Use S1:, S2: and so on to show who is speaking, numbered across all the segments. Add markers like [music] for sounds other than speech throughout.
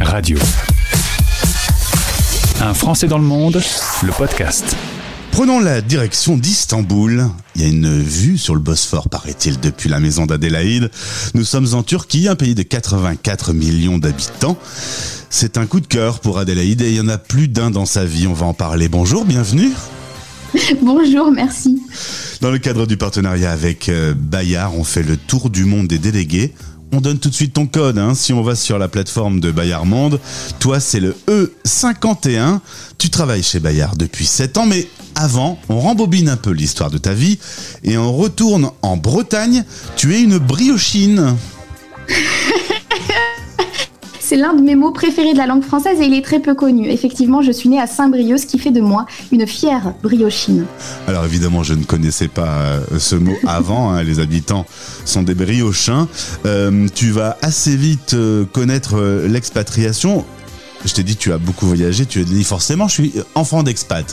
S1: Radio. Un Français dans le monde, le podcast.
S2: Prenons la direction d'Istanbul. Il y a une vue sur le Bosphore, paraît-il, depuis la maison d'Adélaïde. Nous sommes en Turquie, un pays de 84 millions d'habitants. C'est un coup de cœur pour Adélaïde et il y en a plus d'un dans sa vie. On va en parler. Bonjour, bienvenue. [laughs]
S3: Bonjour, merci.
S2: Dans le cadre du partenariat avec euh, Bayard, on fait le tour du monde des délégués. On donne tout de suite ton code. Hein. Si on va sur la plateforme de Bayard Monde, toi c'est le E51. Tu travailles chez Bayard depuis 7 ans, mais avant, on rembobine un peu l'histoire de ta vie et on retourne en Bretagne. Tu es une briochine.
S3: C'est l'un de mes mots préférés de la langue française et il est très peu connu. Effectivement, je suis née à Saint-Brieuc, ce qui fait de moi une fière briochine.
S2: Alors évidemment, je ne connaissais pas euh, ce mot [laughs] avant. hein. Les habitants sont des briochins. Euh, tu vas assez vite euh, connaître l'expatriation. Je t'ai dit, tu as beaucoup voyagé. Tu as dit forcément, je suis enfant d'expat.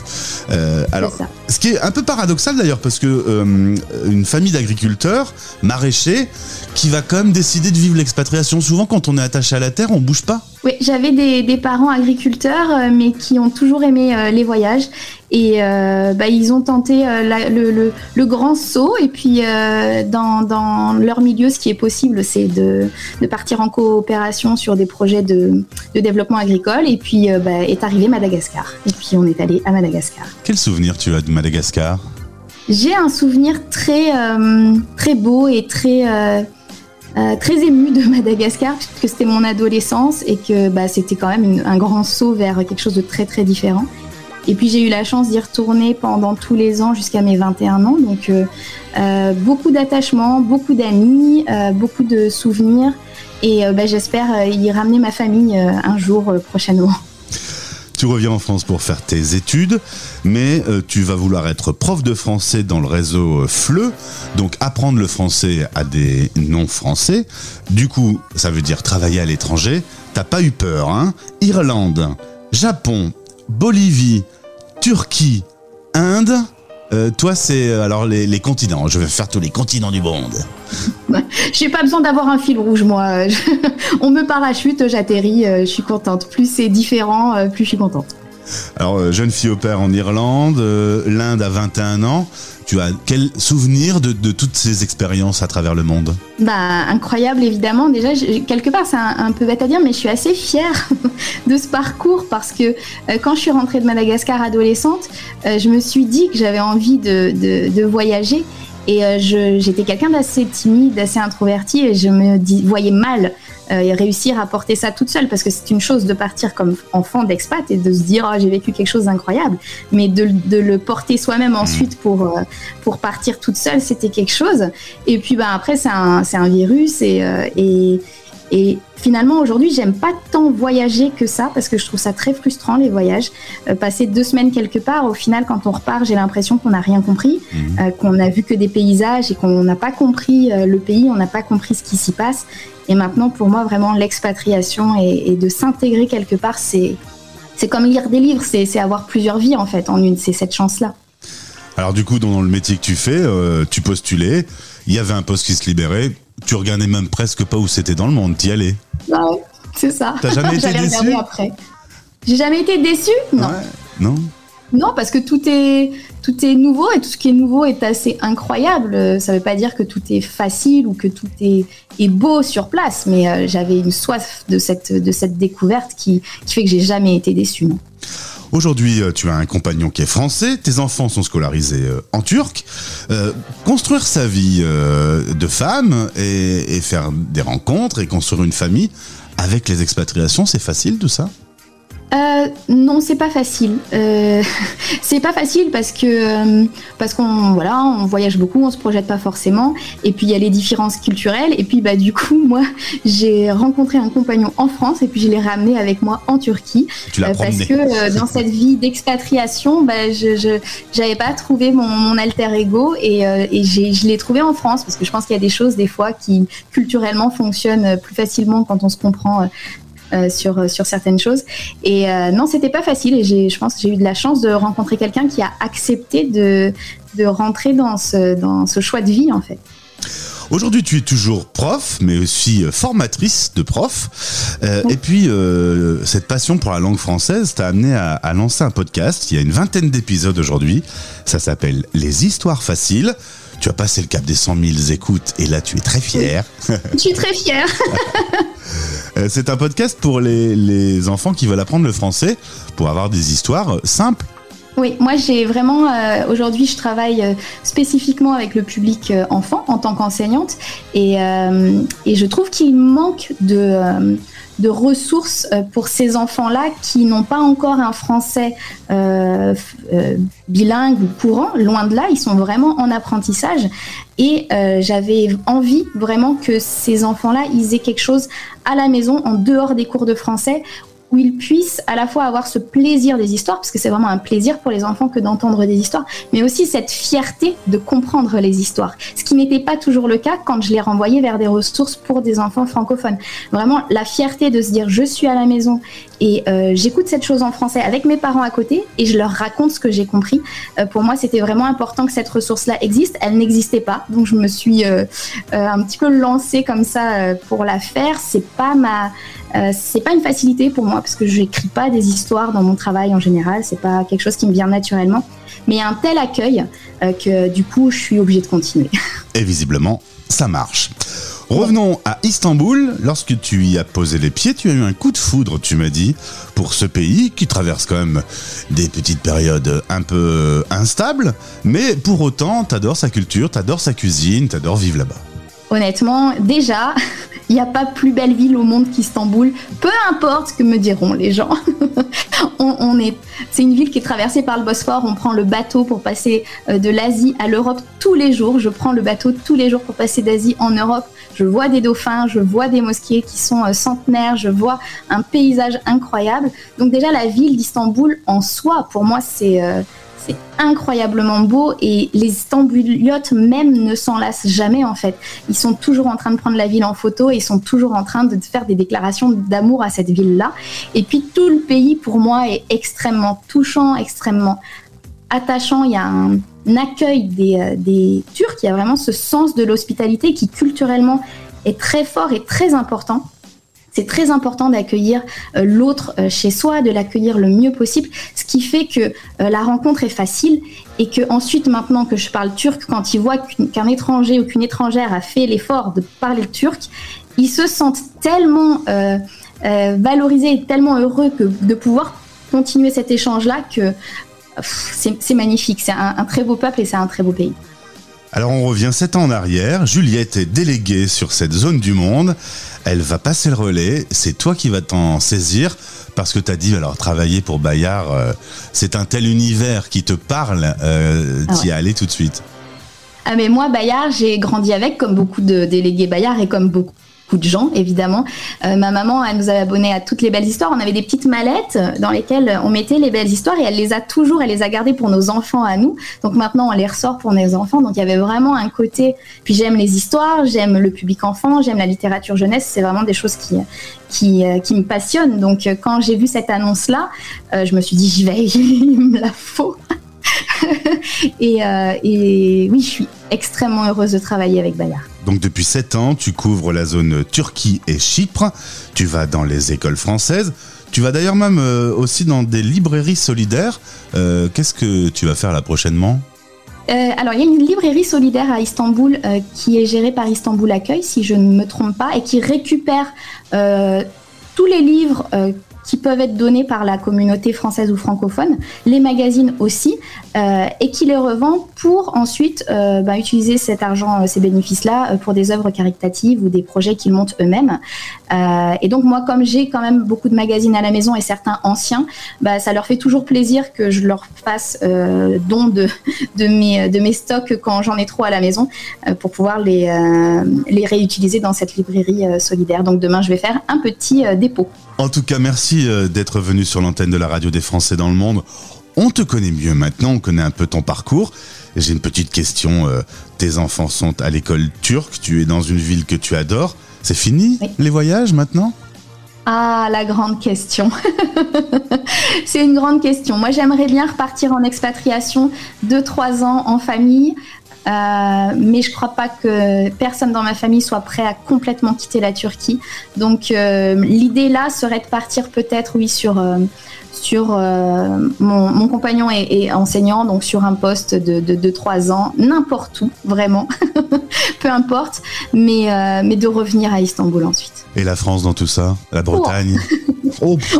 S2: Euh, alors, ce qui est un peu paradoxal d'ailleurs, parce que euh, une famille d'agriculteurs, maraîchers, qui va quand même décider de vivre l'expatriation. Souvent, quand on est attaché à la terre, on bouge pas.
S3: Oui, j'avais des, des parents agriculteurs, euh, mais qui ont toujours aimé euh, les voyages. Et euh, bah, ils ont tenté la- le, le- le grand saut. Et puis, euh, dans, dans leur milieu, ce qui est possible, c'est de, de partir en coopération sur des projets de, de développement agricole. Et puis, euh, bah, est arrivé Madagascar. Et puis, on est allé à Madagascar.
S2: Quel souvenir tu as de Madagascar?
S3: J'ai un souvenir très, très beau et très, euh, très ému de [laughs] Madagascar, puisque c'était mon adolescence et que bah, c'était quand même un grand saut vers quelque chose de très très différent. Et puis j'ai eu la chance d'y retourner pendant tous les ans jusqu'à mes 21 ans. Donc euh, euh, beaucoup d'attachements, beaucoup d'amis, beaucoup de souvenirs. Et bah, j'espère y ramener ma famille un jour prochainement.
S2: Tu reviens en France pour faire tes études, mais euh, tu vas vouloir être prof de français dans le réseau euh, FLE, donc apprendre le français à des non-français. Du coup, ça veut dire travailler à l'étranger. T'as pas eu peur, hein? Irlande, Japon, Bolivie, Turquie, Inde. Euh, toi, c'est euh, alors les, continents. Je vais faire tous les continents du monde. [laughs]
S3: J'ai pas besoin d'avoir un fil rouge, moi. [laughs] On me parachute, j'atterris, euh, je suis contente. Plus c'est différent, plus je suis contente.
S2: Alors, euh, jeune fille au père en Irlande, euh, l'Inde à 21 ans. Tu as quel souvenir de, toutes ces expériences à travers le monde?
S3: Bah, incroyable, évidemment. Déjà, quelque part, c'est un, peu bête à dire, mais je suis assez fière [laughs] de ce parcours parce que euh, quand je suis rentrée de Madagascar adolescente, je me suis dit que j'avais envie de- de voyager. Et euh, j'étais quelqu'un d'assez timide, d'assez introverti, et je me dis, voyais mal euh, réussir à porter ça toute seule, parce que c'est une chose de partir comme enfant d'expat et de se dire, Ah, j'ai vécu quelque chose d'incroyable, mais de, de le porter soi-même ensuite pour, euh, pour partir toute seule, c'était quelque chose. Et puis bah, après, c'est un, c'est un virus, et, euh, et, et finalement, aujourd'hui, j'aime pas tant voyager que ça, parce que je trouve ça très frustrant, les voyages. Euh, passer deux semaines quelque part, au final, quand on repart, j'ai l'impression qu'on n'a rien compris, euh, qu'on n'a vu que des paysages et qu'on n'a pas compris euh, le pays, on n'a pas compris ce qui s'y passe. Et maintenant, pour moi, vraiment, l'expatriation et, et de s'intégrer quelque part, c'est c'est comme lire des livres, c'est c'est avoir plusieurs vies en fait en une, c'est cette chance-là.
S2: Alors du coup, dans le métier que tu fais, euh, tu postulais, il y avait un poste qui se libérait, tu regardais même presque pas où c'était dans le monde, t'y allais.
S3: Bah ouais, c'est ça.
S2: T'as jamais [laughs] été
S3: regarder après. J'ai jamais été déçue Non.
S2: Ouais. Non
S3: Non, parce que tout est, tout est nouveau et tout ce qui est nouveau est assez incroyable. Ça veut pas dire que tout est facile ou que tout est, est beau sur place, mais euh, j'avais une soif de cette, de cette découverte qui, qui fait que j'ai jamais été déçue. Non.
S2: Aujourd'hui, euh, tu as un compagnon qui est français, tes enfants sont scolarisés euh, en turc. Euh, construire sa vie de femme et faire des rencontres et construire une famille avec les expatriations, c'est facile tout ça?
S3: Euh, non, c'est pas facile. Euh, [laughs] c'est pas facile parce que euh, parce qu'on voilà, on voyage beaucoup, on se projette pas forcément. Et puis il y a les différences culturelles. Et puis bah du coup, [laughs] moi, j'ai rencontré un compagnon en France et puis je l'ai ramené avec moi en Turquie
S2: Tu l'as
S3: Euh, parce que dans cette vie d'expatriation, bah, je j'avais pas trouvé mon, mon alter ego et, et je l'ai trouvé en France parce que je pense qu'il y a des choses des fois qui culturellement fonctionnent plus facilement quand on se comprend. Euh, euh, sur, sur certaines choses. Et euh, non, c'était pas facile. Et je pense que j'ai eu de la chance de rencontrer quelqu'un qui a accepté de, de rentrer dans ce, dans ce choix de vie, en fait.
S2: Aujourd'hui, tu es toujours prof, mais aussi formatrice de prof. Et puis, cette passion pour la langue française t'a amené à, à lancer un podcast. Il y a une vingtaine d'épisodes aujourd'hui. Ça s'appelle Les Histoires Faciles. Tu as passé le cap des 100 000 écoutes et là tu es très fière.
S3: Je suis très fière. [laughs]
S2: Euh, c'est un podcast pour les, les, enfants qui veulent apprendre le français, pour avoir des histoires simples.
S3: Oui, moi j'ai vraiment, euh, aujourd'hui je travaille euh, spécifiquement avec le public enfant en tant qu'enseignante et, et, je trouve qu'il manque de de ressources euh, pour ces enfants-là qui n'ont pas encore un français euh, euh, bilingue ou courant. Loin de là, ils sont vraiment en apprentissage. Et j'avais envie vraiment que ces enfants-là, ils aient quelque chose à la maison, en dehors des cours de français, où ils puissent à la fois avoir ce plaisir des histoires, parce que c'est vraiment un plaisir pour les enfants que d'entendre des histoires, mais aussi cette fierté de comprendre les histoires. Ce qui n'était pas toujours le cas quand je les renvoyais vers des ressources pour des enfants francophones. Vraiment la fierté de se dire je suis à la maison et euh, j'écoute cette chose en français avec mes parents à côté et je leur raconte ce que j'ai compris. Euh, pour moi, c'était vraiment important que cette ressource-là existe. Elle n'existait pas, donc je me suis euh, un petit peu lancée comme ça pour la faire. C'est pas ma euh, c'est pas une facilité pour moi parce que je n'écris pas des histoires dans mon travail en général, c'est pas quelque chose qui me vient naturellement. Mais il y a un tel accueil euh, que du coup, je suis obligée de continuer.
S2: Et visiblement, ça marche. Revenons à Istanbul. Lorsque tu y as posé les pieds, tu as eu un coup de foudre, tu m'as dit, pour ce pays qui traverse quand même des petites périodes un peu instables, mais pour autant, t'adores sa culture, t'adores sa cuisine, t'adores vivre là-bas.
S3: Honnêtement, déjà, il n'y a pas plus belle ville au monde qu'Istanbul. Peu importe ce que me diront les gens. [laughs] c'est une ville qui est traversée par le Bosphore. On prend le bateau pour passer euh, de l'Asie à l'Europe tous les jours. Je prends le bateau tous les jours pour passer d'Asie en Europe. Je vois des dauphins, je vois des mosquées qui sont euh, centenaires, je vois un paysage incroyable. Donc déjà la ville d'Istanbul en soi, pour moi, c'est euh, c'est incroyablement beau et les Istanbuliotes même ne s'en lassent jamais en fait. Ils sont toujours en train de prendre la ville en photo et ils sont toujours en train de faire des déclarations d'amour à cette ville-là. Et puis tout le pays pour moi est extrêmement touchant, extrêmement attachant. Il y a un, accueil des, euh, des Turcs, il y a vraiment ce sens de l'hospitalité qui culturellement est très fort et très important. C'est très important d'accueillir euh, l'autre euh, chez soi, de l'accueillir le mieux possible, ce qui fait que euh, la rencontre est facile et que ensuite, maintenant que je parle turc, quand ils voient qu'un étranger ou qu'une étrangère a fait l'effort de parler le turc, ils se sentent tellement valorisés et tellement heureux de pouvoir continuer cet échange-là que c'est magnifique. C'est un très beau peuple et c'est un très beau pays.
S2: Alors on revient sept ans en arrière, Juliette est déléguée sur cette zone du monde, elle va passer le relais, c'est toi qui vas t'en saisir parce que tu as dit alors travailler pour Bayard, euh, c'est un tel univers qui te parle, euh, ah y aller tout de suite.
S3: Ah mais moi Bayard, j'ai grandi avec comme beaucoup de délégués Bayard et comme beaucoup de gens, évidemment. Euh, ma maman, elle nous a abonnés à toutes les belles histoires. On avait des petites mallettes dans lesquelles on mettait les belles histoires et elle les a toujours, elle les a gardées pour nos enfants à nous. Donc maintenant, on les ressort pour nos enfants. Donc il y avait vraiment un côté. Puis j'aime les histoires, j'aime le public enfant, j'aime la littérature jeunesse. C'est vraiment des choses qui, qui, euh, qui me passionnent. Donc euh, quand j'ai vu cette annonce-là, je me suis dit, [laughs] j'y vais, il me la faut. [laughs] et, et oui, je suis extrêmement heureuse de travailler avec Bayard.
S2: Donc depuis 7 ans, tu couvres la zone Turquie et Chypre, tu vas dans les écoles françaises, tu vas d'ailleurs même euh, aussi dans des librairies solidaires. Euh, qu'est-ce que tu vas faire là prochainement?
S3: Euh, alors, il y a une librairie solidaire à Istanbul qui est gérée par Istanbul Accueil, si je ne me trompe pas, et qui récupère tous les livres qui peuvent être donnés par la communauté française ou francophone, les magazines aussi, euh, et qui les revend pour ensuite euh, bah, utiliser cet argent, euh, ces bénéfices-là, pour des œuvres caritatives ou des projets qu'ils montent eux-mêmes. et donc moi, comme j'ai quand même beaucoup de magazines à la maison et certains anciens, bah, ça leur fait toujours plaisir que je leur fasse don [laughs] de, mes, stocks quand j'en ai trop à la maison, pour pouvoir les réutiliser dans cette librairie solidaire. Donc demain, je vais faire un petit dépôt.
S2: En tout cas, merci euh, d'être venu sur l'antenne de la radio des Français dans le monde. On te connaît mieux maintenant, on connaît un peu ton parcours. J'ai une petite question. Euh, tes enfants sont à l'école turque, tu es dans une ville que tu adores. C'est fini les voyages maintenant?
S3: Ah, la grande question. [laughs] c'est une grande question. Moi, j'aimerais bien repartir en expatriation, deux, trois ans en famille, mais je crois pas que personne dans ma famille soit prêt à complètement quitter la Turquie. Donc l'idée là serait de partir peut-être, oui, sur sur mon, mon, compagnon est, enseignant, donc sur un poste de, de, 3 ans, n'importe où, vraiment, [laughs] peu importe, mais, mais de revenir à Istanbul ensuite.
S2: Et la France dans tout ça? La Bretagne?
S3: Oh.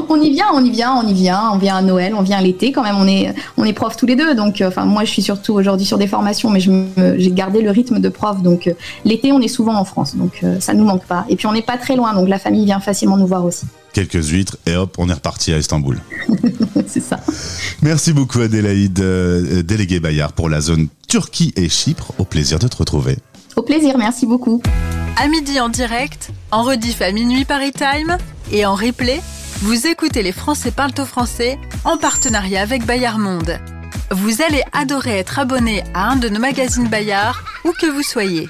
S3: On y vient, on y vient, on y vient. On vient à Noël, on vient à l'été quand même. On est, on est prof tous les deux. Donc, euh, enfin, moi, je suis surtout aujourd'hui sur des formations, mais j'ai gardé le rythme de prof. Donc, euh, l'été, on est souvent en France. Donc, euh, ça nous manque pas. Et puis, on n'est pas très loin. Donc, la famille vient facilement nous voir aussi.
S2: Quelques huîtres et hop, on est reparti à Istanbul. [laughs]
S3: C'est ça.
S2: Merci beaucoup, Adélaïde, déléguée Bayard pour la zone Turquie et Chypre. Au plaisir de te retrouver.
S3: Au plaisir, merci beaucoup.
S4: À midi en direct, en rediff à minuit Paris Time et en replay, vous écoutez les Français parlent français en partenariat avec Bayard Monde. Vous allez adorer être abonné à un de nos magazines Bayard, où que vous soyez.